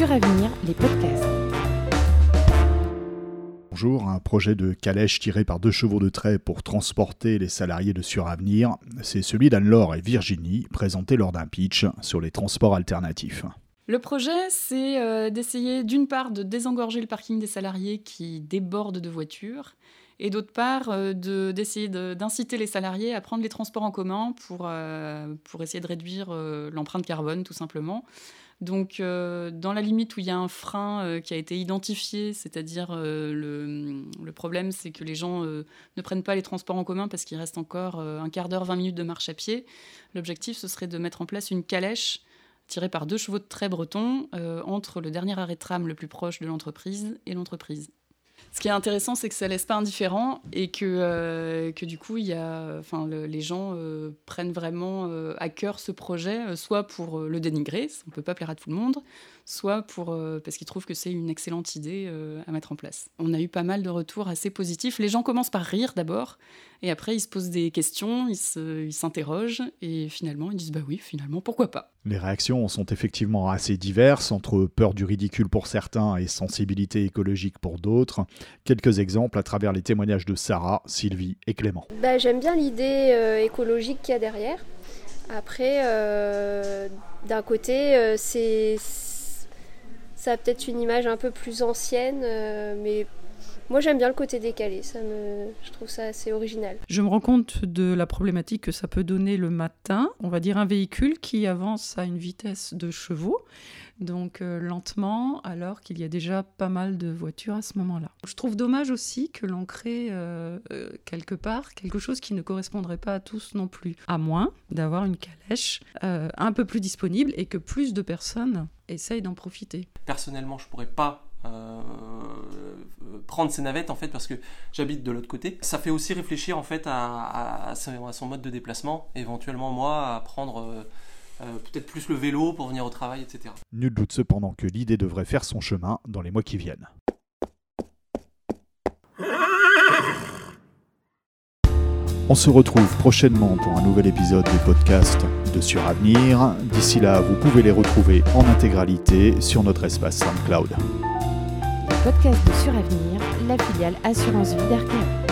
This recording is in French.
Suravenir, les podcasts. Bonjour, un projet de calèche tiré par deux chevaux de trait pour transporter les salariés de Suravenir, c'est celui d'Anne-Laure et Virginie, présenté lors d'un pitch sur les transports alternatifs. Le projet, c'est euh, d'essayer d'une part de désengorger le parking des salariés qui débordent de voitures et d'autre part euh, d'essayer d'inciter les salariés à prendre les transports en commun pour, euh, pour essayer de réduire l'empreinte carbone tout simplement. Donc, dans la limite où il y a un frein qui a été identifié, c'est-à-dire le, problème, c'est que les gens ne prennent pas les transports en commun parce qu'il reste encore un quart d'heure, 20 minutes de marche à pied. L'objectif, ce serait de mettre en place une calèche tirée par deux chevaux de trait bretons entre le dernier arrêt de tram le plus proche de l'entreprise et l'entreprise. Ce qui est intéressant, c'est que ça laisse pas indifférent et que, euh, que du coup, y a, les gens euh, prennent vraiment euh, à cœur ce projet, soit pour le dénigrer, on peut pas plaire à tout le monde, soit pour, parce qu'ils trouvent que c'est une excellente idée à mettre en place. On a eu pas mal de retours assez positifs. Les gens commencent par rire d'abord, et après ils se posent des questions, ils s'interrogent, et finalement ils disent bah oui, finalement pourquoi pas. Les réactions sont effectivement assez diverses, entre peur du ridicule pour certains et sensibilité écologique pour d'autres. Quelques exemples à travers les témoignages de Sarah, Sylvie et Clément. Bah, J'aime bien l'idée euh, écologique qu'il y a derrière. Après, euh, d'un côté, euh, c'est ça a peut-être une image un peu plus ancienne, mais moi, j'aime bien le côté décalé, ça me... je trouve ça assez original. Je me rends compte de la problématique que ça peut donner le matin. On va dire un véhicule qui avance à une vitesse de chevaux, donc euh, lentement, alors qu'il y a déjà pas mal de voitures à ce moment-là. Je trouve dommage aussi que l'on crée euh, euh, quelque part quelque chose qui ne correspondrait pas à tous non plus, à moins d'avoir une calèche un peu plus disponible et que plus de personnes essayent d'en profiter. Personnellement, je pourrais pas euh, prendre ces navettes en fait parce que j'habite de l'autre côté. Ça fait aussi réfléchir en fait à, son mode de déplacement, éventuellement moi à prendre euh, euh, peut-être plus le vélo pour venir au travail, etc. Nul doute cependant que l'idée devrait faire son chemin dans les mois qui viennent. On se retrouve prochainement pour un nouvel épisode du podcast de Suravenir. D'ici là, vous pouvez les retrouver en intégralité sur notre espace SoundCloud podcast de Suravenir, la filiale Assurance Vie d'Arkea.